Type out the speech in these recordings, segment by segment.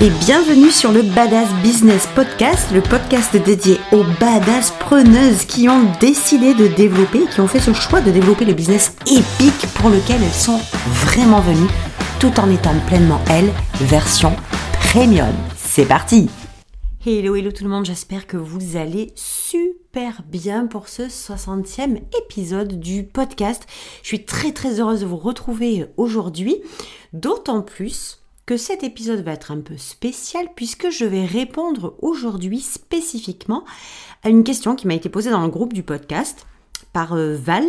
et bienvenue sur le Badass Business Podcast, le podcast dédié aux badass preneuses qui ont décidé de développer, qui ont fait ce choix de développer le business épique pour lequel elles sont vraiment venues, tout en étant pleinement elles, version premium. C'est parti Hello, hello tout le monde, j'espère que vous allez super bien pour ce 60e épisode du podcast. Je suis très très heureuse de vous retrouver aujourd'hui, d'autant plus que cet épisode va être un peu spécial puisque je vais répondre aujourd'hui spécifiquement à une question qui m'a été posée dans le groupe du podcast par euh, Val.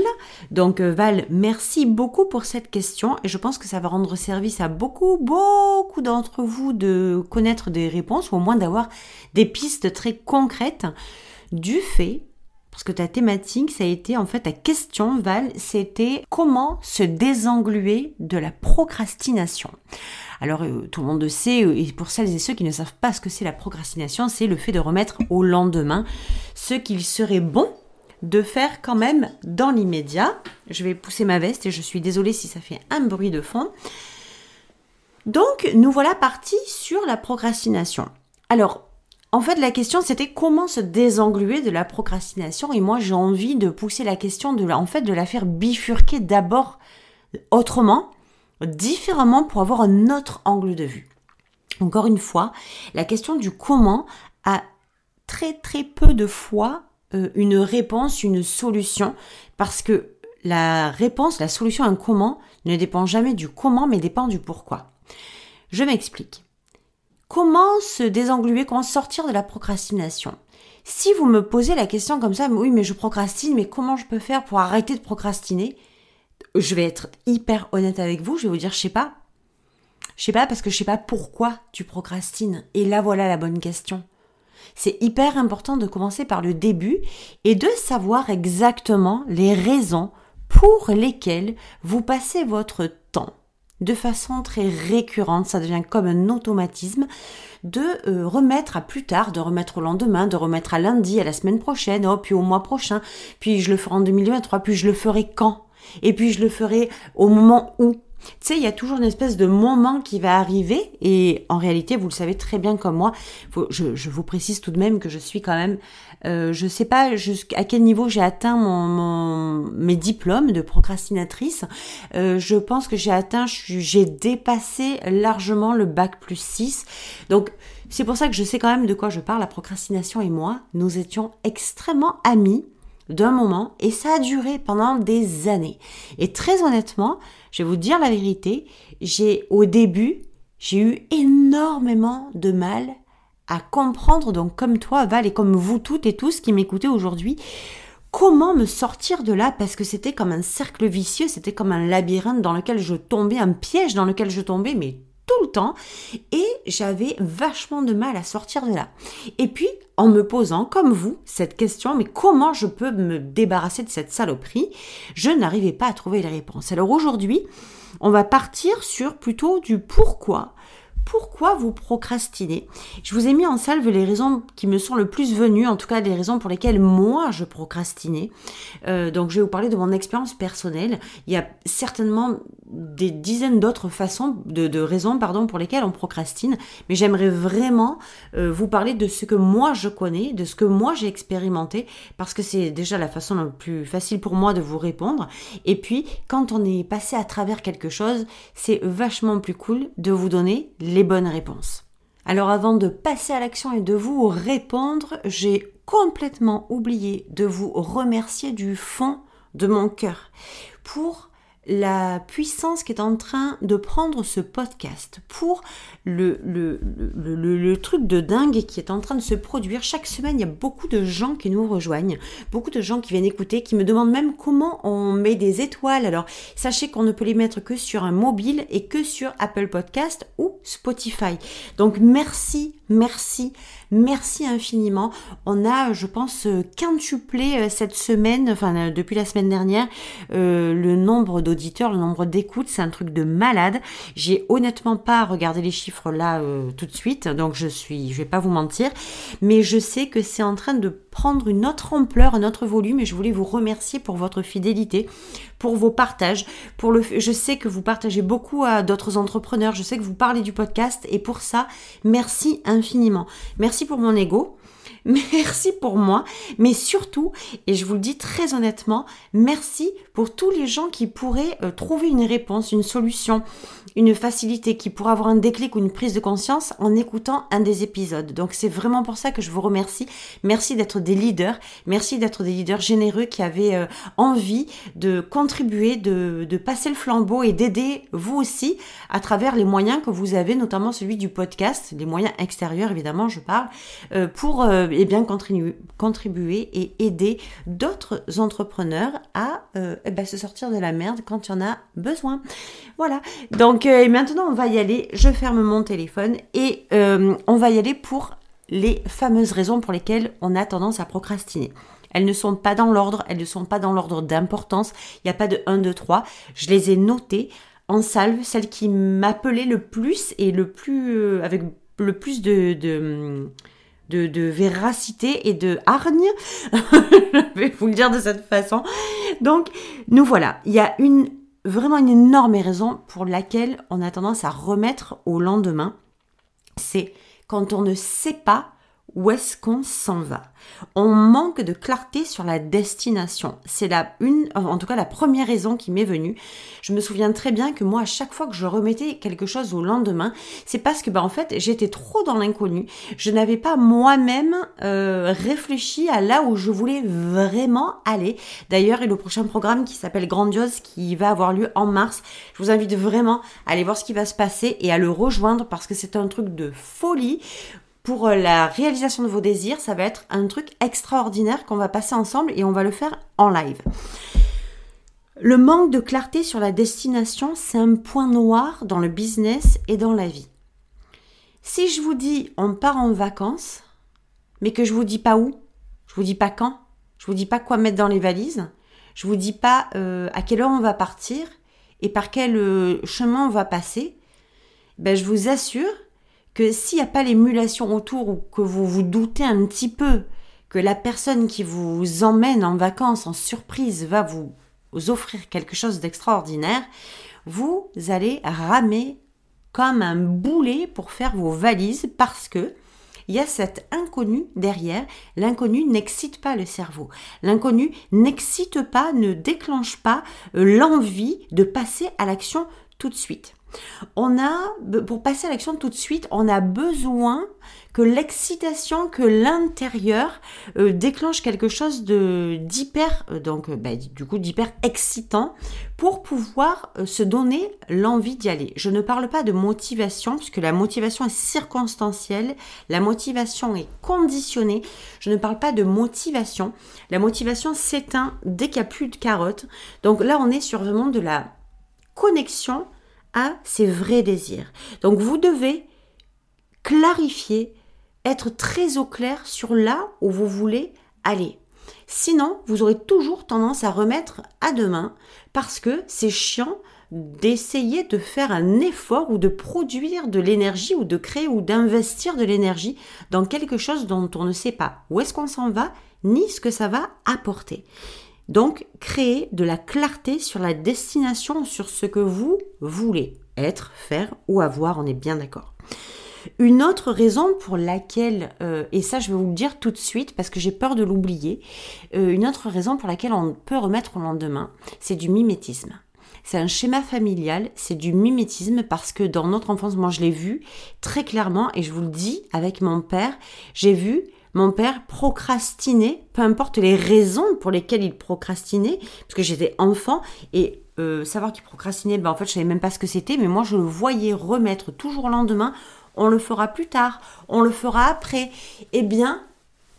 Donc euh, Val, merci beaucoup pour cette question et je pense que ça va rendre service à beaucoup, beaucoup d'entre vous de connaître des réponses ou au moins d'avoir des pistes très concrètes du fait parce que ta thématique, ça a été en fait ta question, Val, c'était comment se désengluer de la procrastination. Alors euh, tout le monde sait, euh, et pour celles et ceux qui ne savent pas ce que c'est la procrastination, c'est le fait de remettre au lendemain ce qu'il serait bon de faire quand même dans l'immédiat. Je vais pousser ma veste et je suis désolée si ça fait un bruit de fond. Donc nous voilà partis sur la procrastination. Alors en fait, la question c'était comment se désengluer de la procrastination et moi j'ai envie de pousser la question en fait de la faire bifurquer d'abord autrement différemment pour avoir un autre angle de vue. Encore une fois, la question du comment a très très peu de fois euh, une réponse, une solution, parce que la réponse, la solution à un comment ne dépend jamais du comment, mais dépend du pourquoi. Je m'explique. Comment se désengluer, comment sortir de la procrastination? Si vous me posez la question comme ça, oui, mais je procrastine, mais comment je peux faire pour arrêter de procrastiner? Je vais être hyper honnête avec vous, je vais vous dire, je sais pas. Je sais pas parce que je sais pas pourquoi tu procrastines. Et là, voilà la bonne question. C'est hyper important de commencer par le début et de savoir exactement les raisons pour lesquelles vous passez votre temps de façon très récurrente, ça devient comme un automatisme, de euh, remettre à plus tard, de remettre au lendemain, de remettre à lundi, à la semaine prochaine, oh, puis au mois prochain, puis je le ferai en 2023, puis je le ferai quand? Et puis je le ferai au moment où. Tu sais, il y a toujours une espèce de moment qui va arriver et en réalité, vous le savez très bien comme moi, je, vous précise tout de même que je suis quand même, euh, je sais pas jusqu'à quel niveau j'ai atteint mon, mes diplômes de procrastinatrice. Euh, je pense que j'ai atteint, j'ai dépassé largement le bac plus 6. Donc, c'est pour ça que je sais quand même de quoi je parle. La procrastination et moi, nous étions extrêmement amis d'un moment et ça a duré pendant des années. Et très honnêtement, je vais vous dire la vérité, j'ai au début, j'ai eu énormément de mal à comprendre, donc comme toi Val et comme vous toutes et tous qui m'écoutez aujourd'hui, comment me sortir de là parce que c'était comme un cercle vicieux, c'était comme un labyrinthe dans lequel je tombais, un piège dans lequel je tombais, mais le temps et j'avais vachement de mal à sortir de là. Et puis, en me posant, comme vous, cette question, mais comment je peux me débarrasser de cette saloperie Je n'arrivais pas à trouver les réponses. Alors aujourd'hui, on va partir sur plutôt du pourquoi pourquoi vous procrastinez? Je vous ai mis en salve les raisons qui me sont le plus venues, en tout cas les raisons pour lesquelles moi je procrastinais. Euh, donc je vais vous parler de mon expérience personnelle. Il y a certainement des dizaines d'autres façons, de, raisons pardon, pour lesquelles on procrastine, mais j'aimerais vraiment euh, vous parler de ce que moi je connais, de ce que moi j'ai expérimenté, parce que c'est déjà la façon la plus facile pour moi de vous répondre. Et puis quand on est passé à travers quelque chose, c'est vachement plus cool de vous donner les bonnes réponses. Alors avant de passer à l'action et de vous répondre, j'ai complètement oublié de vous remercier du fond de mon cœur pour la puissance qui est en train de prendre ce podcast, pour le, truc de dingue qui est en train de se produire. Chaque semaine, il y a beaucoup de gens qui nous rejoignent, beaucoup de gens qui viennent écouter, qui me demandent même comment on met des étoiles. Alors, sachez qu'on ne peut les mettre que sur un mobile et que sur Apple Podcast ou Spotify. Donc, merci, merci, merci infiniment. On a, je pense, quintuplé euh, cette semaine, enfin, euh, depuis la semaine dernière, euh, le nombre d'auditeurs, le nombre d'écoutes. C'est un truc de malade. J'ai honnêtement pas regardé les chiffres là tout de suite, donc je suis, je vais pas vous mentir, mais je sais que c'est en train de prendre une autre ampleur, un autre volume et je voulais vous remercier pour votre fidélité, pour vos partages, pour le je sais que vous partagez beaucoup à d'autres entrepreneurs, je sais que vous parlez du podcast et pour ça, merci infiniment. Merci pour mon ego. Merci pour moi, mais surtout, et je vous le dis très honnêtement, merci pour tous les gens qui pourraient euh, trouver une réponse, une solution, une facilité, qui pourraient avoir un déclic ou une prise de conscience en écoutant un des épisodes. Donc c'est vraiment pour ça que je vous remercie. Merci d'être des leaders, merci d'être des leaders généreux qui avaient euh, envie de contribuer, de, passer le flambeau et d'aider vous aussi à travers les moyens que vous avez, notamment celui du podcast, les moyens extérieurs évidemment, je parle, euh, pour et eh bien contribuer et aider d'autres entrepreneurs à euh, eh ben, se sortir de la merde quand il y en a besoin. Voilà. Donc euh, maintenant on va y aller. Je ferme mon téléphone et euh, on va y aller pour les fameuses raisons pour lesquelles on a tendance à procrastiner. Elles ne sont pas dans l'ordre, elles ne sont pas dans l'ordre d'importance. Il n'y a pas de 1, 2, 3. Je les ai notées en salve, celles qui m'appelaient le plus et le plus avec le plus de de, véracité et de hargne. je vais vous le dire de cette façon. Donc, nous voilà. Il y a une vraiment une énorme raison pour laquelle on a tendance à remettre au lendemain. C'est quand on ne sait pas où est-ce qu'on s'en va? On manque de clarté sur la destination. C'est la une, en tout cas la première raison qui m'est venue. Je me souviens très bien que moi, à chaque fois que je remettais quelque chose au lendemain, c'est parce que, bah, en fait, j'étais trop dans l'inconnu. Je n'avais pas moi-même euh, réfléchi à là où je voulais vraiment aller. D'ailleurs, a le prochain programme qui s'appelle Grandiose qui va avoir lieu en mars. Je vous invite vraiment à aller voir ce qui va se passer et à le rejoindre parce que c'est un truc de folie pour euh, la réalisation de vos désirs, ça va être un truc extraordinaire qu'on va passer ensemble et on va le faire en live. Le manque de clarté sur la destination, c'est un point noir dans le business et dans la vie. Si je vous dis on part en vacances, mais que je vous dis pas où, je vous dis pas quand, je vous dis pas quoi mettre dans les valises, je vous dis pas euh, à quelle heure on va partir et par quel euh, chemin on va passer, ben je vous assure que s'il n'y a pas l'émulation autour ou que vous vous doutez un petit peu que la personne qui vous emmène en vacances en surprise va vous offrir quelque chose d'extraordinaire, vous allez ramer comme un boulet pour faire vos valises parce que il y a cet inconnu derrière. L'inconnu n'excite pas le cerveau. L'inconnu n'excite pas, ne déclenche pas euh, l'envie de passer à l'action tout de suite. On a, pour passer à l'action tout de suite, on a besoin que l'excitation, que l'intérieur euh, déclenche quelque chose de d'hyper, euh, donc euh, bah, du coup d'hyper excitant pour pouvoir se donner l'envie d'y aller. Je ne parle pas de motivation puisque la motivation est circonstancielle, la motivation est conditionnée. Je ne parle pas de motivation. La motivation s'éteint dès qu'il n'y a plus de carottes. Donc là, on est sur vraiment de la connexion à ses vrais désirs. Donc vous devez clarifier, être très au clair sur là où vous voulez aller. Sinon, vous aurez toujours tendance à remettre à demain parce que c'est chiant d'essayer de faire un effort ou de produire de l'énergie ou de créer ou d'investir de l'énergie dans quelque chose dont on ne sait pas où est-ce qu'on s'en va ni ce que ça va apporter. Donc, créer de la clarté sur la destination, sur ce que vous voulez être, faire ou avoir, on est bien d'accord. Une autre raison pour laquelle, euh, et ça je vais vous le dire tout de suite parce que j'ai peur de l'oublier, euh, une autre raison pour laquelle on peut remettre au lendemain, c'est du mimétisme. C'est un schéma familial, c'est du mimétisme parce que dans notre enfance, moi je l'ai vu très clairement et je vous le dis avec mon père, j'ai vu mon père procrastinait, peu importe les raisons pour lesquelles il procrastinait, parce que j'étais enfant et euh, savoir qu'il procrastinait, ben en fait je savais même pas ce que c'était, mais moi je le voyais remettre toujours au lendemain, on le fera plus tard, on le fera après. Eh bien,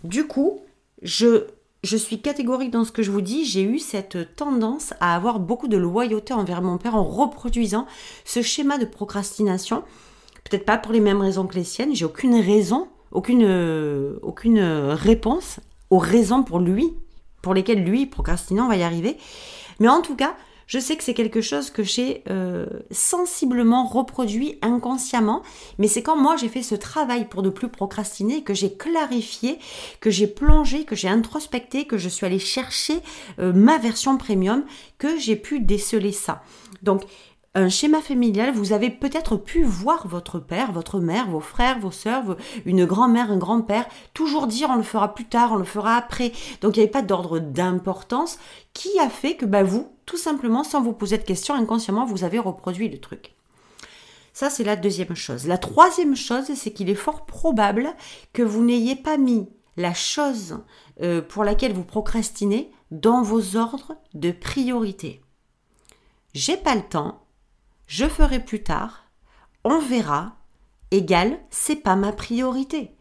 du coup, je, je suis catégorique dans ce que je vous dis, j'ai eu cette tendance à avoir beaucoup de loyauté envers mon père en reproduisant ce schéma de procrastination. Peut-être pas pour les mêmes raisons que les siennes, j'ai aucune raison aucune, euh, aucune réponse aux raisons pour lui, pour lesquelles lui, procrastinant, va y arriver. Mais en tout cas, je sais que c'est quelque chose que j'ai euh, sensiblement reproduit inconsciemment, mais c'est quand moi j'ai fait ce travail pour ne plus procrastiner, que j'ai clarifié, que j'ai plongé, que j'ai introspecté, que je suis allée chercher euh, ma version premium, que j'ai pu déceler ça. Donc un schéma familial, vous avez peut-être pu voir votre père, votre mère, vos frères, vos sœurs, une grand-mère, un grand-père, toujours dire on le fera plus tard, on le fera après. Donc il n'y avait pas d'ordre d'importance qui a fait que bah, vous, tout simplement, sans vous poser de questions, inconsciemment, vous avez reproduit le truc. Ça, c'est la deuxième chose. La troisième chose, c'est qu'il est fort probable que vous n'ayez pas mis la chose euh, pour laquelle vous procrastinez dans vos ordres de priorité. J'ai pas le temps, je ferai plus tard, on verra, égal, c'est pas ma priorité.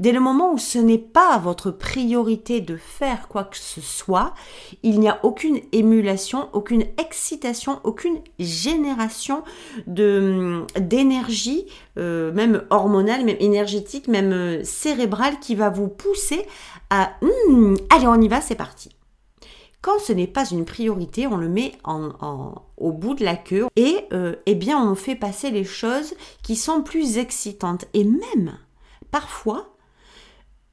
Dès le moment où ce n'est pas votre priorité de faire quoi que ce soit, il n'y a aucune émulation, aucune excitation, aucune génération de d'énergie, euh, même hormonale, même énergétique, même euh, cérébrale, qui va vous pousser à hum, allez on y va, c'est parti. Quand ce n'est pas une priorité, on le met au bout de la queue et euh, eh bien on fait passer les choses qui sont plus excitantes. Et même, parfois,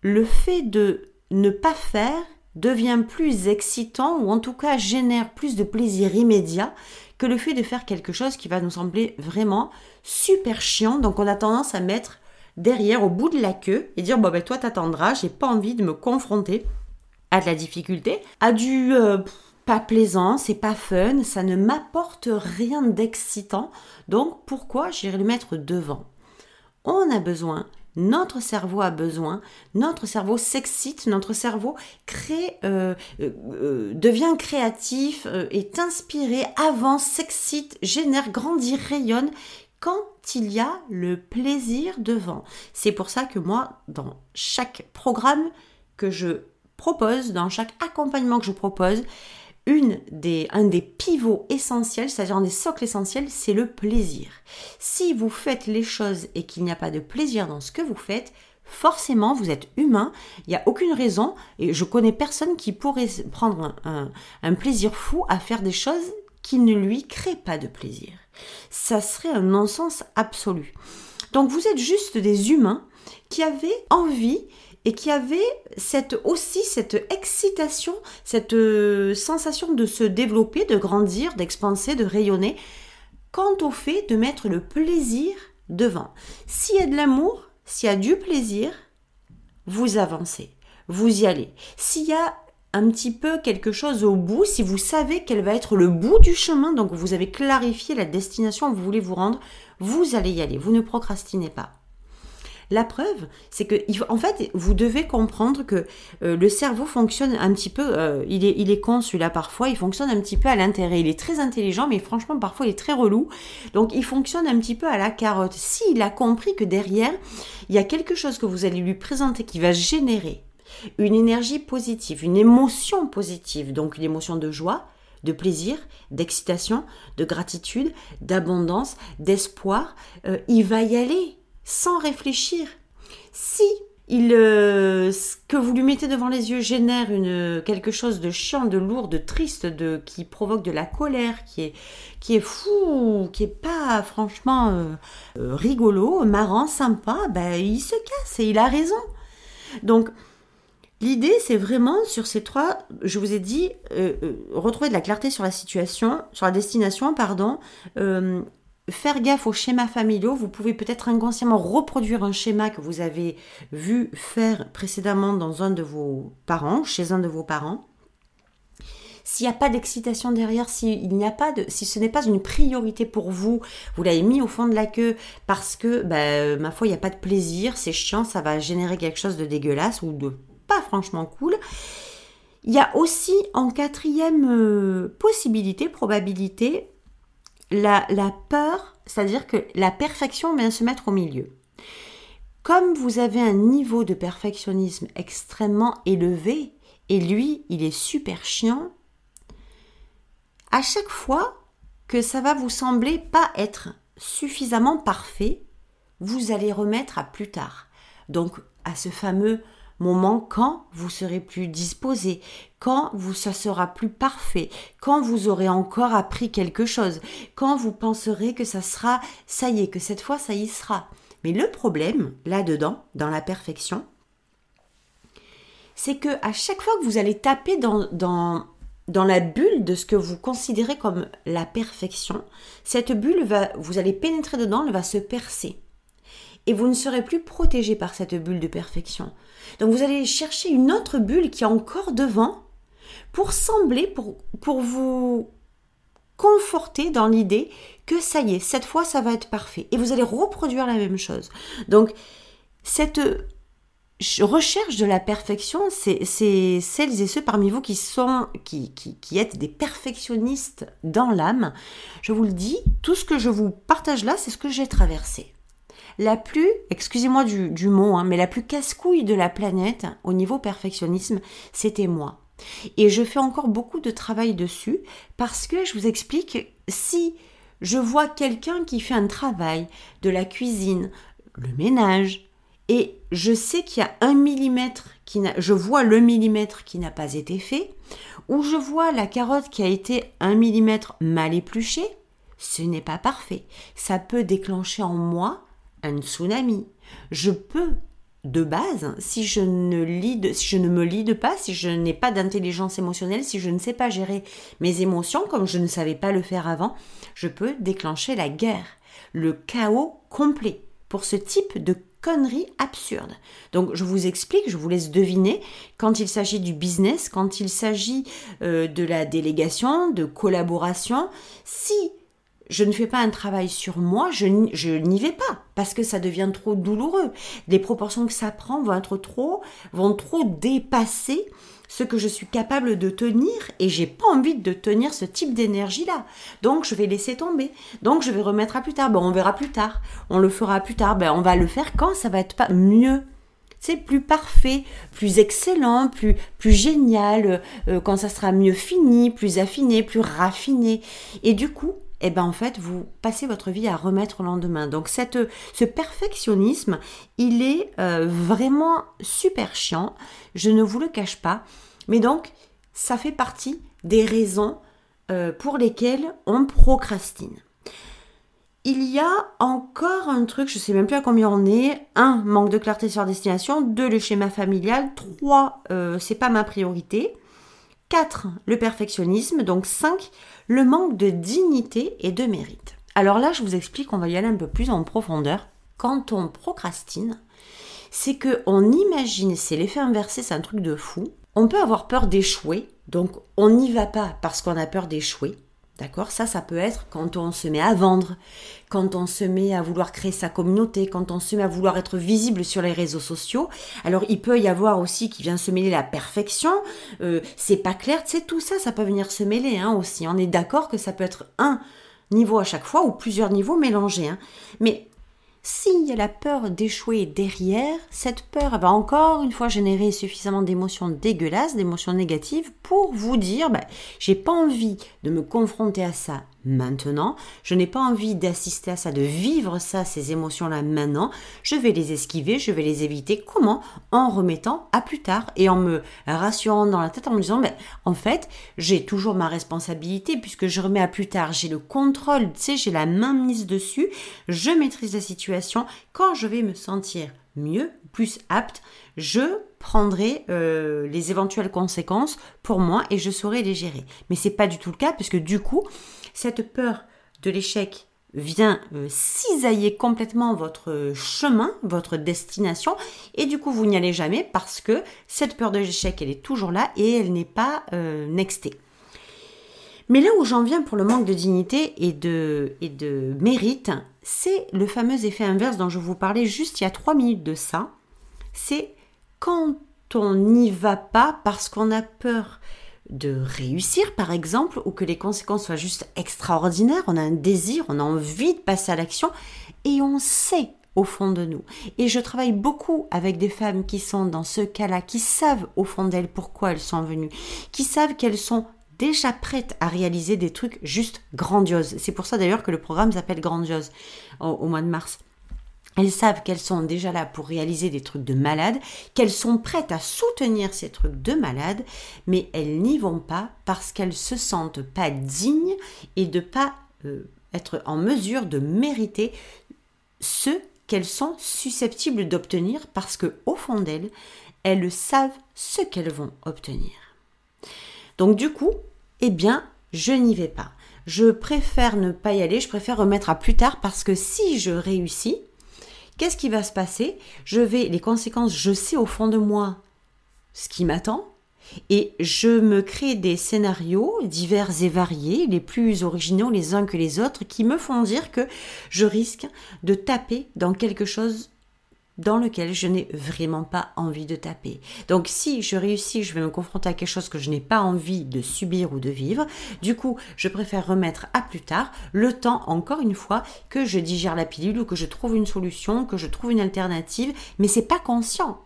le fait de ne pas faire devient plus excitant ou en tout cas génère plus de plaisir immédiat que le fait de faire quelque chose qui va nous sembler vraiment super chiant. Donc on a tendance à mettre derrière au bout de la queue et dire bon ben toi t'attendras, j'ai pas envie de me confronter à de la difficulté, à du euh, pas plaisant, c'est pas fun, ça ne m'apporte rien d'excitant, donc pourquoi j'irai le mettre devant? On a besoin, notre cerveau a besoin, notre cerveau s'excite, notre cerveau crée, euh, euh, devient créatif, est inspiré, avance, s'excite, génère, grandit, rayonne quand il y a le plaisir devant. C'est pour ça que moi, dans chaque programme que je propose, dans chaque accompagnement que je propose, un des pivots essentiels, c'est-à-dire un des socles essentiels, c'est le plaisir. Si vous faites les choses et qu'il n'y a pas de plaisir dans ce que vous faites, forcément vous êtes humain, il n'y a aucune raison, et je connais personne qui pourrait prendre un, un plaisir fou à faire des choses qui ne lui créent pas de plaisir. Ça serait un non-sens absolu. Donc vous êtes juste des humains qui avaient envie et qui avait cette, aussi cette excitation, cette euh, sensation de se développer, de grandir, d'expanser, de rayonner, quant au fait de mettre le plaisir devant. S'il y a de l'amour, s'il y a du plaisir, vous avancez, vous y allez. S'il y a un petit peu quelque chose au bout, si vous savez quel va être le bout du chemin, donc vous avez clarifié la destination où vous voulez vous rendre, vous allez y aller, vous ne procrastinez pas. La preuve, c'est que, en fait, vous devez comprendre que euh, le cerveau fonctionne un petit peu, euh, il, est, il est con celui-là parfois, il fonctionne un petit peu à l'intérêt. Il est très intelligent, mais franchement, parfois, il est très relou. Donc, il fonctionne un petit peu à la carotte. S'il a compris que derrière, il y a quelque chose que vous allez lui présenter qui va générer une énergie positive, une émotion positive, donc une émotion de joie, de plaisir, d'excitation, de gratitude, d'abondance, d'espoir, euh, il va y aller sans réfléchir. Si il, euh, ce que vous lui mettez devant les yeux génère une, quelque chose de chiant, de lourd, de triste, de, qui provoque de la colère, qui est, qui est fou, qui est pas franchement euh, euh, rigolo, marrant, sympa, ben, il se casse et il a raison. Donc, L'idée, c'est vraiment sur ces trois, je vous ai dit, retrouver de la clarté sur la situation, sur la destination, pardon, faire gaffe aux schémas familiaux. Vous pouvez peut-être inconsciemment reproduire un schéma que vous avez vu faire précédemment dans un de vos parents, chez un de vos parents. S'il n'y a pas d'excitation derrière, si, a pas si ce n'est pas une priorité pour vous, vous l'avez mis au fond de la queue parce que, bah, ma foi, il n'y a pas de plaisir, c'est chiant, ça va générer quelque chose de dégueulasse ou de pas franchement cool. Il y a aussi en quatrième euh, possibilité, probabilité, la, peur, c'est-à-dire que la perfection vient se mettre au milieu. Comme vous avez un niveau de perfectionnisme extrêmement élevé, et lui, il est super chiant, à chaque fois que ça va vous sembler pas être suffisamment parfait, vous allez remettre à plus tard. Donc à ce fameux moment quand vous serez plus disposé, quand vous, ça sera plus parfait, quand vous aurez encore appris quelque chose, quand vous penserez que ça sera, ça y est, que cette fois ça y sera. Mais le problème, là-dedans, dans la perfection, c'est que à chaque fois que vous allez taper dans, dans, la bulle de ce que vous considérez comme la perfection, cette bulle va, vous allez pénétrer dedans, elle va se percer. Et vous ne serez plus protégé par cette bulle de perfection. Donc vous allez chercher une autre bulle qui est encore devant pour sembler, pour, pour vous conforter dans l'idée que ça y est, cette fois ça va être parfait. Et vous allez reproduire la même chose. Donc cette recherche de la perfection, c'est celles et ceux parmi vous qui sont, qui, qui, qui êtes des perfectionnistes dans l'âme. Je vous le dis, tout ce que je vous partage là, c'est ce que j'ai traversé. La plus, excusez-moi du, du, mot, hein, mais la plus casse-couille de la planète au niveau perfectionnisme, c'était moi. Et je fais encore beaucoup de travail dessus parce que je vous explique, si je vois quelqu'un qui fait un travail de la cuisine, le ménage, et je sais qu'il y a un millimètre qui je vois le millimètre qui n'a pas été fait, ou je vois la carotte qui a été un millimètre mal épluchée, ce n'est pas parfait. Ça peut déclencher en moi un tsunami. Je peux, de base, si je ne, me lide pas, si je n'ai pas d'intelligence émotionnelle, si je ne sais pas gérer mes émotions comme je ne savais pas le faire avant, je peux déclencher la guerre, le chaos complet pour ce type de conneries absurdes. Donc je vous explique, je vous laisse deviner, quand il s'agit du business, quand il s'agit euh, de la délégation, de collaboration, si je ne fais pas un travail sur moi, je, n'y vais pas parce que ça devient trop douloureux. Les proportions que ça prend vont être trop, vont trop dépasser ce que je suis capable de tenir et j'ai pas envie de tenir ce type d'énergie là. Donc je vais laisser tomber. Donc je vais remettre à plus tard. Bon, on verra plus tard. On le fera plus tard. Ben on va le faire quand ça va être pas mieux c'est plus parfait, plus excellent, plus, plus génial, euh, quand ça sera mieux fini, plus affiné, plus raffiné. Et du coup, eh ben en fait, vous passez votre vie à remettre au lendemain. Donc cette, ce perfectionnisme, il est euh, vraiment super chiant, je ne vous le cache pas, mais donc ça fait partie des raisons euh, pour lesquelles on procrastine. Il y a encore un truc, je ne sais même plus à combien on est. Un, manque de clarté sur destination. Deux, le schéma familial. Trois, euh, c'est pas ma priorité. 4. Le perfectionnisme. Donc 5. Le manque de dignité et de mérite. Alors là, je vous explique, on va y aller un peu plus en profondeur. Quand on procrastine, c'est que on imagine, c'est l'effet inversé, c'est un truc de fou. On peut avoir peur d'échouer, donc on n'y va pas parce qu'on a peur d'échouer. D'accord? Ça, ça peut être quand on se met à vendre, quand on se met à vouloir créer sa communauté, quand on se met à vouloir être visible sur les réseaux sociaux. Alors, il peut y avoir aussi qui vient se mêler la perfection. Euh, c'est pas clair, tu sais, tout ça, ça peut venir se mêler hein, aussi. On est d'accord que ça peut être un niveau à chaque fois ou plusieurs niveaux mélangés. Hein. Mais s'il y a la peur d'échouer derrière, cette peur va encore une fois générer suffisamment d'émotions dégueulasses, d'émotions négatives pour vous dire ben, j'ai pas envie de me confronter à ça maintenant. Je n'ai pas envie d'assister à ça, de vivre ça, ces émotions-là maintenant. Je vais les esquiver, je vais les éviter. Comment? En remettant à plus tard et en me rassurant dans la tête en me disant, mais en fait, j'ai toujours ma responsabilité puisque je remets à plus tard. J'ai le contrôle, tu sais, j'ai la main mise dessus. Je maîtrise la situation. Quand je vais me sentir mieux, plus apte, je prendrai euh, les éventuelles conséquences pour moi et je saurai les gérer. Mais c'est pas du tout le cas puisque du coup, cette peur de l'échec vient euh, cisailler complètement votre chemin, votre destination, et du coup vous n'y allez jamais parce que cette peur de l'échec, elle est toujours là et elle n'est pas euh, nextée. Mais là où j'en viens pour le manque de dignité et de, et de mérite, c'est le fameux effet inverse dont je vous parlais juste il y a trois minutes de ça. C'est quand on n'y va pas parce qu'on a peur de réussir par exemple ou que les conséquences soient juste extraordinaires, on a un désir, on a envie de passer à l'action et on sait au fond de nous. Et je travaille beaucoup avec des femmes qui sont dans ce cas-là, qui savent au fond d'elles pourquoi elles sont venues, qui savent qu'elles sont déjà prêtes à réaliser des trucs juste grandioses. C'est pour ça d'ailleurs que le programme s'appelle Grandiose au mois de mars. Elles savent qu'elles sont déjà là pour réaliser des trucs de malade, qu'elles sont prêtes à soutenir ces trucs de malade, mais elles n'y vont pas parce qu'elles se sentent pas dignes et de pas euh, être en mesure de mériter ce qu'elles sont susceptibles d'obtenir parce que au fond d'elles, elles savent ce qu'elles vont obtenir. Donc du coup, eh bien, je n'y vais pas. Je préfère ne pas y aller, je préfère remettre à plus tard parce que si je réussis, qu'est-ce qui va se passer? Je vais, les conséquences, je sais au fond de moi ce qui m'attend, et je me crée des scénarios divers et variés, les plus originaux les uns que les autres, qui me font dire que je risque de taper dans quelque chose dans lequel je n'ai vraiment pas envie de taper. Donc si je réussis, je vais me confronter à quelque chose que je n'ai pas envie de subir ou de vivre. Du coup, je préfère remettre à plus tard le temps, encore une fois, que je digère la pilule ou que je trouve une solution, que je trouve une alternative, mais c'est pas conscient.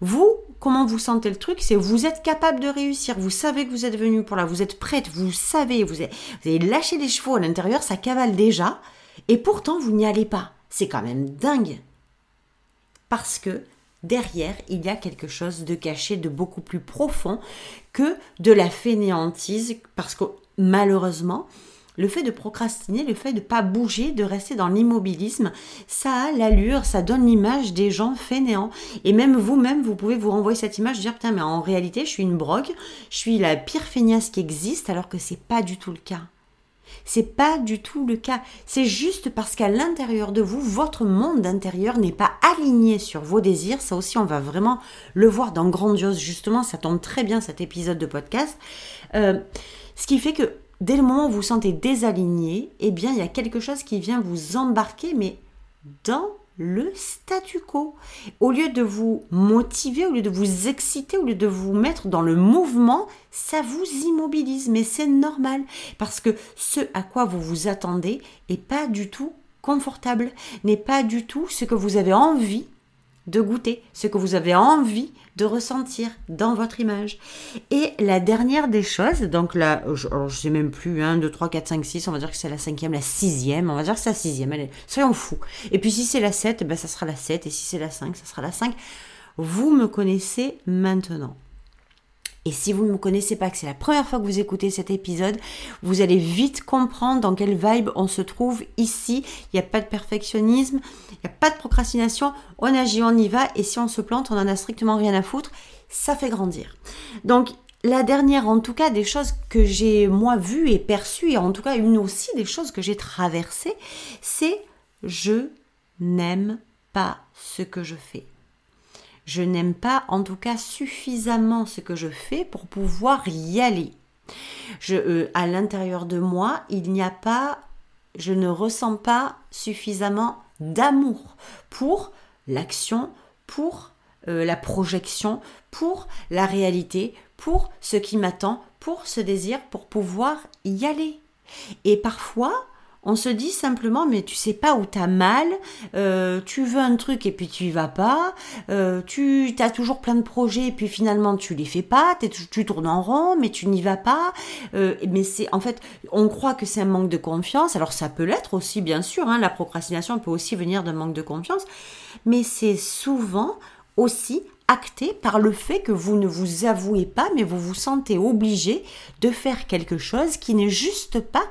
Vous, comment vous sentez le truc C'est vous êtes capable de réussir, vous savez que vous êtes venu pour là, vous êtes prête, vous savez, vous vous avez lâché les chevaux à l'intérieur, ça cavale déjà, et pourtant vous n'y allez pas. C'est quand même dingue parce que derrière, il y a quelque chose de caché, de beaucoup plus profond que de la fainéantise, parce que malheureusement, le fait de procrastiner, le fait de ne pas bouger, de rester dans l'immobilisme, ça a l'allure, ça donne l'image des gens fainéants. Et même vous-même, vous pouvez vous renvoyer cette image, dire putain, mais en réalité, je suis une brogue, je suis la pire feignasse qui existe, alors que c'est pas du tout le cas. C'est pas du tout le cas. C'est juste parce qu'à l'intérieur de vous, votre monde intérieur n'est pas aligné sur vos désirs. Ça aussi, on va vraiment le voir dans Grandiose. Justement, ça tombe très bien cet épisode de podcast. Euh, ce qui fait que dès le moment où vous vous sentez désaligné, eh bien, il y a quelque chose qui vient vous embarquer, mais dans le statu quo. Au lieu de vous motiver, au lieu de vous exciter, au lieu de vous mettre dans le mouvement, ça vous immobilise. Mais c'est normal parce que ce à quoi vous vous attendez est pas du tout confortable, n'est pas du tout ce que vous avez envie de goûter, ce que vous avez envie de ressentir dans votre image. Et la dernière des choses, donc là, je, ne sais même plus, 1, 2, 3, 4, 5, 6, on va dire que c'est la cinquième, la sixième, on va dire que c'est la sixième, allez, soyons fous. Et puis si c'est la 7, ben ça sera la 7, et si c'est la 5, ça sera la 5. Vous me connaissez maintenant. Et si vous ne me connaissez pas, que c'est la première fois que vous écoutez cet épisode, vous allez vite comprendre dans quelle vibe on se trouve ici. Il n'y a pas de perfectionnisme, il n'y a pas de procrastination. On agit, on y va. Et si on se plante, on n'en a strictement rien à foutre. Ça fait grandir. Donc, la dernière, en tout cas, des choses que j'ai moi vues et perçues, et en tout cas une aussi des choses que j'ai traversées, c'est je n'aime pas ce que je fais je n'aime pas en tout cas suffisamment ce que je fais pour pouvoir y aller. Je, euh, à l'intérieur de moi, il n'y a pas, je ne ressens pas suffisamment d'amour pour l'action, pour euh, la projection, pour la réalité, pour ce qui m'attend, pour ce désir, pour pouvoir y aller. Et parfois, on se dit simplement, mais tu sais pas où t'as mal, euh, tu veux un truc et puis tu y vas pas, euh, tu as toujours plein de projets et puis finalement tu les fais pas, tu tournes en rond mais tu n'y vas pas. Euh, mais c'est en fait, on croit que c'est un manque de confiance. Alors ça peut l'être aussi, bien sûr. Hein, la procrastination peut aussi venir d'un manque de confiance, mais c'est souvent aussi acté par le fait que vous ne vous avouez pas, mais vous vous sentez obligé de faire quelque chose qui n'est juste pas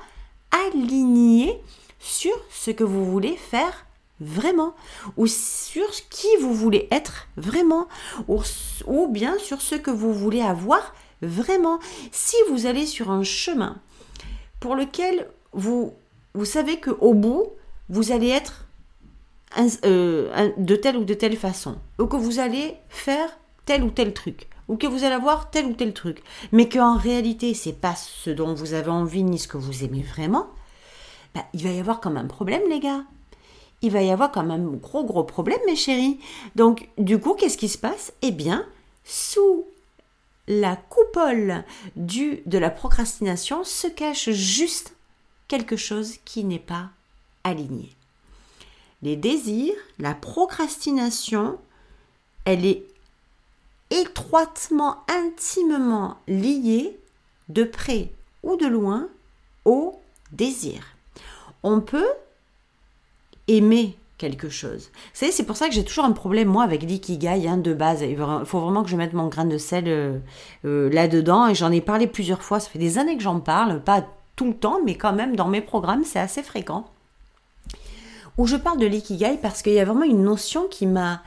aligné sur ce que vous voulez faire vraiment, ou sur qui vous voulez être vraiment, ou, bien sur ce que vous voulez avoir vraiment. Si vous allez sur un chemin pour lequel vous, vous savez qu'au bout, vous allez être euh, de telle ou de telle façon, ou que vous allez faire tel ou tel truc, ou que vous allez avoir tel ou tel truc, mais qu'en réalité c'est pas ce dont vous avez envie ni ce que vous aimez vraiment, bah, il va y avoir comme un problème les gars. Il va y avoir quand même un gros gros problème mes chéris. Donc du coup qu'est-ce qui se passe? Eh bien sous la coupole du, de la procrastination se cache juste quelque chose qui n'est pas aligné. Les désirs, la procrastination, elle est étroitement, intimement lié, de près ou de loin, au désir. On peut aimer quelque chose. Vous c'est pour ça que j'ai toujours un problème, moi, avec l'ikigai hein, de base. Il faut vraiment que je mette mon grain de sel euh, euh, là-dedans. Et j'en ai parlé plusieurs fois. Ça fait des années que j'en parle. Pas tout le temps, mais quand même, dans mes programmes, c'est assez fréquent. Où je parle de l'ikigai parce qu'il y a vraiment une notion qui m'a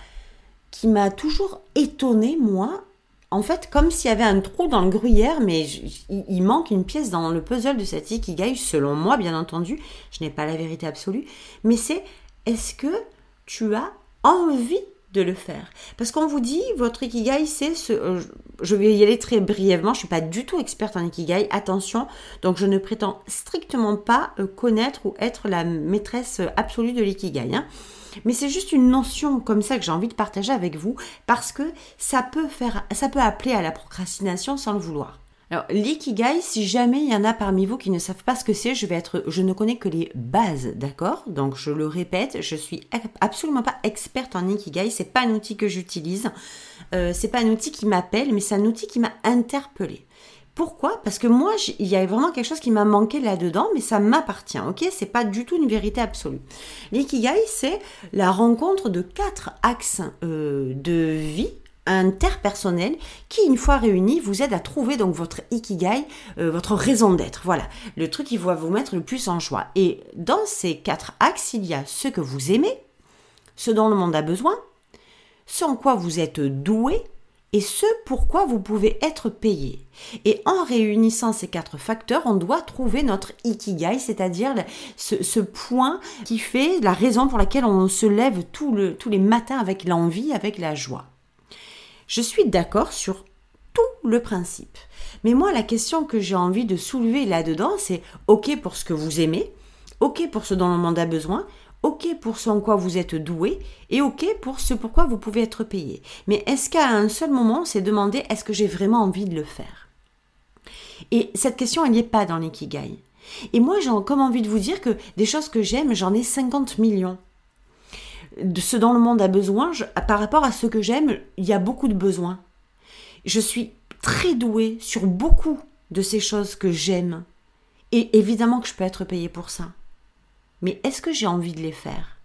qui m'a toujours étonnée, moi, en fait, comme s'il y avait un trou dans le gruyère, mais il, manque une pièce dans le puzzle de cette ikigai, selon moi, bien entendu. Je n'ai pas la vérité absolue. Mais c'est est-ce que tu as envie de le faire? Parce qu'on vous dit, votre ikigai, c'est ce. Euh, je vais y aller très brièvement, je ne suis pas du tout experte en ikigai, attention. Donc, je ne prétends strictement pas euh, connaître ou être la maîtresse absolue de l'ikigai. Hein. Mais c'est juste une notion comme ça que j'ai envie de partager avec vous parce que ça peut appeler à la procrastination sans le vouloir. Alors, l'ikigai, si jamais il y en a parmi vous qui ne savent pas ce que c'est, je vais être, je ne connais que les bases, d'accord? Donc, je le répète, je suis absolument pas experte en ikigai. C'est pas un outil que j'utilise. Euh, c'est pas un outil qui m'appelle, mais c'est un outil qui m'a interpellé. Pourquoi? Parce que moi, il y a vraiment quelque chose qui m'a manqué là-dedans, mais ça m'appartient, ok? C'est pas du tout une vérité absolue. L'ikigai, c'est la rencontre de quatre axes euh, de vie interpersonnels qui, une fois réunis, vous aident à trouver donc votre ikigai, euh, votre raison d'être. Voilà, le truc qui va vous mettre le plus en joie. Et dans ces quatre axes, il y a ce que vous aimez, ce dont le monde a besoin, ce en quoi vous êtes doué, et ce pourquoi vous pouvez être payé. Et en réunissant ces quatre facteurs, on doit trouver notre ikigai, c'est-à-dire ce, point qui fait la raison pour laquelle on se lève tous les matins avec l'envie, avec la joie. Je suis d'accord sur tout le principe. Mais moi, la question que j'ai envie de soulever là-dedans, c'est OK pour ce que vous aimez, OK pour ce dont le monde a besoin, OK pour ce en quoi vous êtes doué et OK pour ce pourquoi vous pouvez être payé. Mais est-ce qu'à un seul moment, on s'est demandé est-ce que j'ai vraiment envie de le faire? Et cette question, elle n'y est pas dans l'ikigai. Et moi, j'ai comme envie de vous dire que des choses que j'aime, j'en ai 50 millions. De ce dont le monde a besoin, par rapport à ce que j'aime, il y a beaucoup de besoins. Je suis très douée sur beaucoup de ces choses que j'aime. Et évidemment que je peux être payée pour ça. Mais est-ce que j'ai envie de les faire?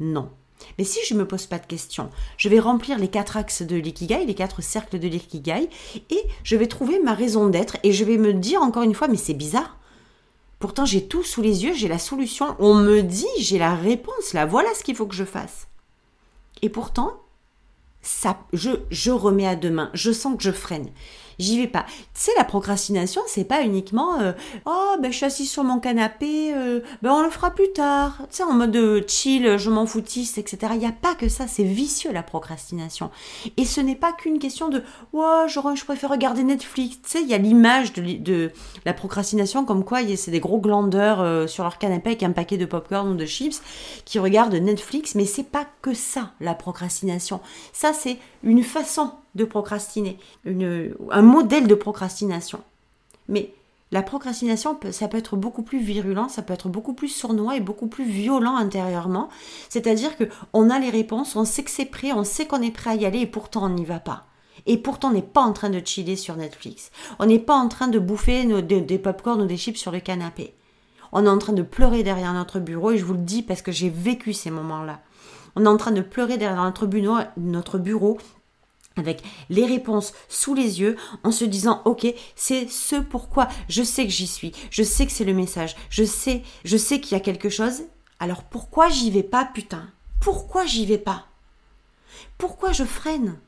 Non. Mais si je ne me pose pas de questions, je vais remplir les quatre axes de l'ikigai, les quatre cercles de l'ikigai, et je vais trouver ma raison d'être, et je vais me dire encore une fois, mais c'est bizarre. Pourtant, j'ai tout sous les yeux, j'ai la solution, on me dit, j'ai la réponse, là, voilà ce qu'il faut que je fasse. Et pourtant, ça, je, je remets à demain, je sens que je freine j'y vais pas. Tu sais, la procrastination, c'est pas uniquement euh, oh ben je suis assis sur mon canapé, euh, ben on le fera plus tard. Tu sais, en mode euh, chill, je m'en foutisse, etc. Il n'y a pas que ça, c'est vicieux la procrastination. Et ce n'est pas qu'une question de oh je, préfère regarder Netflix. Tu sais, il y a l'image de, de, la procrastination comme quoi c'est des gros glandeurs sur leur canapé avec un paquet de popcorn ou de chips qui regardent Netflix, mais c'est pas que ça la procrastination. Ça c'est une façon de procrastiner, un modèle de procrastination. Mais la procrastination, ça peut être beaucoup plus virulent, ça peut être beaucoup plus sournois et beaucoup plus violent intérieurement. C'est-à-dire que on a les réponses, on sait que c'est prêt, on sait qu'on est prêt à y aller et pourtant on n'y va pas. Et pourtant on n'est pas en train de chiller sur Netflix. On n'est pas en train de bouffer des popcorn ou des chips sur le canapé. On est en train de pleurer derrière notre bureau et je vous le dis parce que j'ai vécu ces moments-là. On est en train de pleurer derrière notre bureau, notre bureau avec les réponses sous les yeux en se disant ok c'est ce pourquoi je sais que j'y suis je sais que c'est le message je sais je sais qu'il y a quelque chose. Alors pourquoi j'y vais pas putain? Pourquoi j'y vais pas? Pourquoi je freine?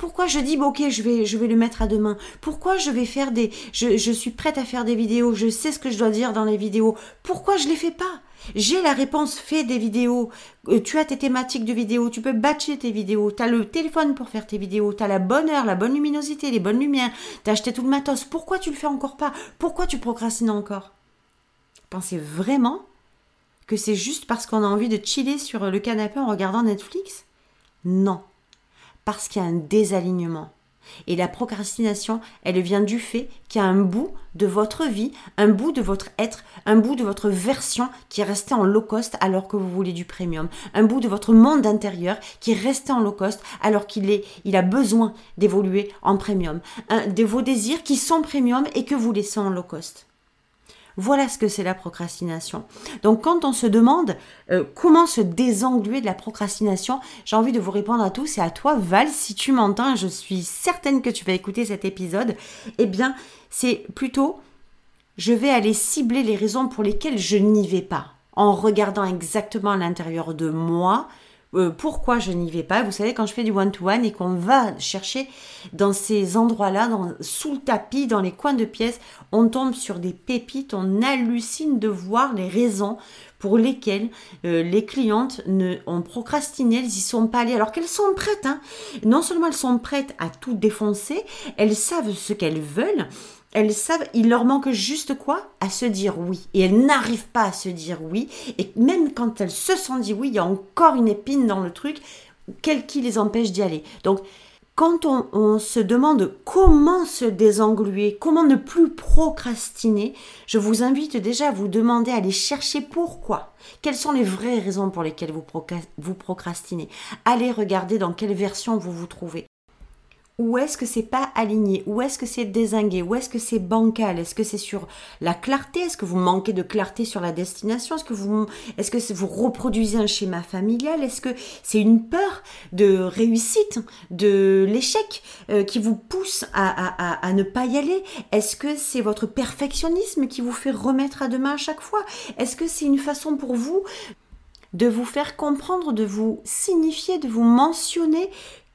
Pourquoi je dis ok je vais je vais le mettre à demain. Pourquoi je vais faire des je, je suis prête à faire des vidéos, je sais ce que je dois dire dans les vidéos. Pourquoi je les fais pas? J'ai la réponse, fais des vidéos. Euh, tu as tes thématiques de vidéos, tu peux batcher tes vidéos, tu as le téléphone pour faire tes vidéos, tu as la bonne heure, la bonne luminosité, les bonnes lumières, tu as acheté tout le matos. Pourquoi tu le fais encore pas? Pourquoi tu procrastines encore? Pensez vraiment que c'est juste parce qu'on a envie de chiller sur le canapé en regardant Netflix? Non parce qu'il y a un désalignement. Et la procrastination, elle vient du fait qu'il y a un bout de votre vie, un bout de votre être, un bout de votre version qui est resté en low cost alors que vous voulez du premium, un bout de votre monde intérieur qui est resté en low cost alors qu'il est, il a besoin d'évoluer en premium, un de vos désirs qui sont premium et que vous laissez en low cost. Voilà ce que c'est la procrastination. Donc quand on se demande euh, comment se désengluer de la procrastination, j'ai envie de vous répondre à tous C'est à toi Val, si tu m'entends, je suis certaine que tu vas écouter cet épisode, eh bien c'est plutôt je vais aller cibler les raisons pour lesquelles je n'y vais pas. En regardant exactement à l'intérieur de moi euh, pourquoi je n'y vais pas? Vous savez, quand je fais du one-to-one et qu'on va chercher dans ces endroits-là, sous le tapis, dans les coins de pièces, on tombe sur des pépites, on hallucine de voir les raisons pour lesquelles euh, les clientes ne, ont procrastiné, elles y sont pas allées, alors qu'elles sont prêtes. Hein. Non seulement elles sont prêtes à tout défoncer, elles savent ce qu'elles veulent, elles savent, il leur manque juste quoi? À se dire oui. Et elles n'arrivent pas à se dire oui. Et même quand elles se sont dit oui, il y a encore une épine dans le truc, quel qui les empêche d'y aller. Donc, quand on, se demande comment se désengluer, comment ne plus procrastiner, je vous invite déjà à vous demander, à aller chercher pourquoi. Quelles sont les vraies raisons pour lesquelles vous procrastinez? Allez regarder dans quelle version vous vous trouvez. Où est-ce que c'est pas aligné? Où est-ce que c'est désingué? Où est-ce que c'est bancal? Est-ce que c'est sur la clarté? Est-ce que vous manquez de clarté sur la destination? Est-ce que vous, est-ce que vous reproduisez un schéma familial? Est-ce que c'est une peur de réussite, de l'échec euh, qui vous pousse à, à, ne pas y aller? Est-ce que c'est votre perfectionnisme qui vous fait remettre à demain à chaque fois? Est-ce que c'est une façon pour vous de vous faire comprendre, de vous signifier, de vous mentionner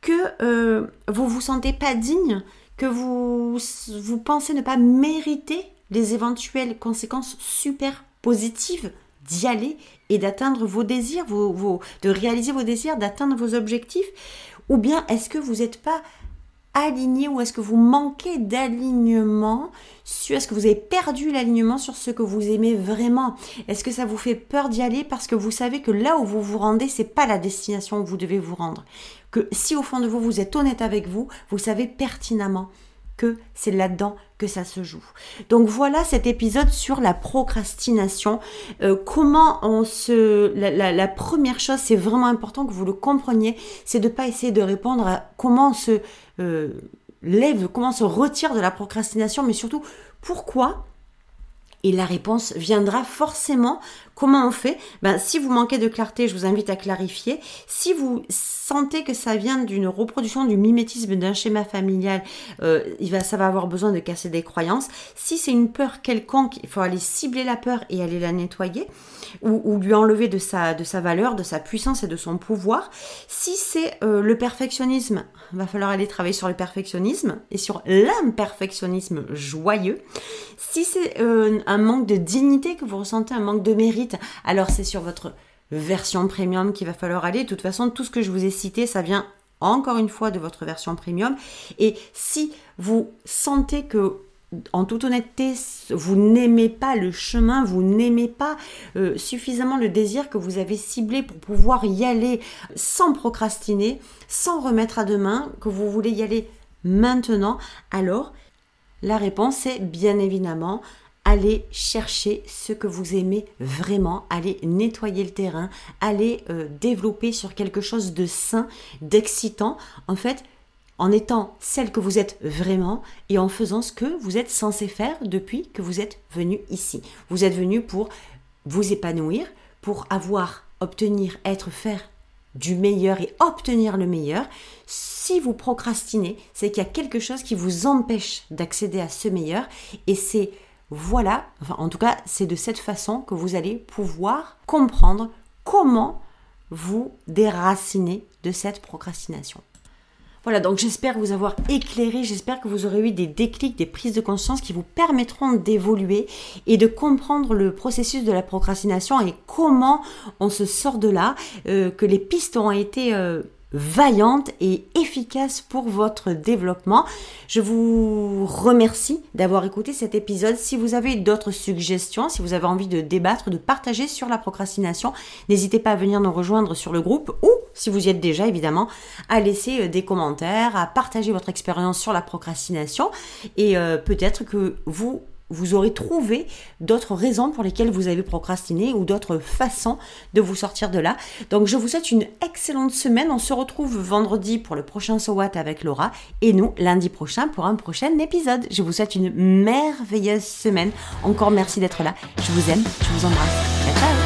que euh, vous vous sentez pas digne, que vous, vous pensez ne pas mériter les éventuelles conséquences super positives d'y aller et d'atteindre vos désirs, de réaliser vos désirs, d'atteindre vos objectifs Ou bien est-ce que vous n'êtes pas aligné ou est-ce que vous manquez d'alignement sur est-ce que vous avez perdu l'alignement sur ce que vous aimez vraiment? Est-ce que ça vous fait peur d'y aller parce que vous savez que là où vous vous rendez, c'est pas la destination où vous devez vous rendre? Que si au fond de vous vous êtes honnête avec vous, vous savez pertinemment que c'est là-dedans que ça se joue. Donc voilà cet épisode sur la procrastination. Euh, comment on se... La, première chose, c'est vraiment important que vous le compreniez, c'est de ne pas essayer de répondre à comment on se euh, lève, comment on se retire de la procrastination, mais surtout pourquoi et la réponse viendra forcément. Comment on fait? Ben, Si vous manquez de clarté, je vous invite à clarifier. Si vous sentez que ça vient d'une reproduction du mimétisme d'un schéma familial, euh, va, ça va avoir besoin de casser des croyances. Si c'est une peur quelconque, il faut aller cibler la peur et aller la nettoyer ou, lui enlever de sa, de sa valeur, de sa puissance et de son pouvoir. Si c'est euh, le perfectionnisme, il va falloir aller travailler sur le perfectionnisme et sur l'imperfectionnisme joyeux. Si c'est euh, un manque de dignité que vous ressentez, un manque de mérite, alors c'est sur votre version premium qu'il va falloir aller. De toute façon, tout ce que je vous ai cité, ça vient encore une fois de votre version premium. Et si vous sentez que en toute honnêteté, vous n'aimez pas le chemin, vous n'aimez pas euh, suffisamment le désir que vous avez ciblé pour pouvoir y aller sans procrastiner, sans remettre à demain, que vous voulez y aller maintenant, alors la réponse est bien évidemment allez chercher ce que vous aimez vraiment, allez nettoyer le terrain, allez euh, développer sur quelque chose de sain, d'excitant. En fait, en étant celle que vous êtes vraiment et en faisant ce que vous êtes censé faire depuis que vous êtes venu ici. Vous êtes venu pour vous épanouir, pour avoir, obtenir, être, faire du meilleur et obtenir le meilleur. Si vous procrastinez, c'est qu'il y a quelque chose qui vous empêche d'accéder à ce meilleur et c'est voilà, enfin en tout cas c'est de cette façon que vous allez pouvoir comprendre comment vous déraciner de cette procrastination. Voilà, donc j'espère vous avoir éclairé, j'espère que vous aurez eu des déclics, des prises de conscience qui vous permettront d'évoluer et de comprendre le processus de la procrastination et comment on se sort de là, euh, que les pistes ont été euh, vaillante et efficace pour votre développement. Je vous remercie d'avoir écouté cet épisode. Si vous avez d'autres suggestions, si vous avez envie de débattre, de partager sur la procrastination, n'hésitez pas à venir nous rejoindre sur le groupe ou, si vous y êtes déjà évidemment, à laisser euh, des commentaires, à partager votre expérience sur la procrastination et euh, peut-être que vous vous aurez trouvé d'autres raisons pour lesquelles vous avez procrastiné ou d'autres façons de vous sortir de là. Donc je vous souhaite une excellente semaine. On se retrouve vendredi pour le prochain So What avec Laura et nous lundi prochain pour un prochain épisode. Je vous souhaite une merveilleuse semaine. Encore merci d'être là. Je vous aime, je vous embrasse. Ciao ciao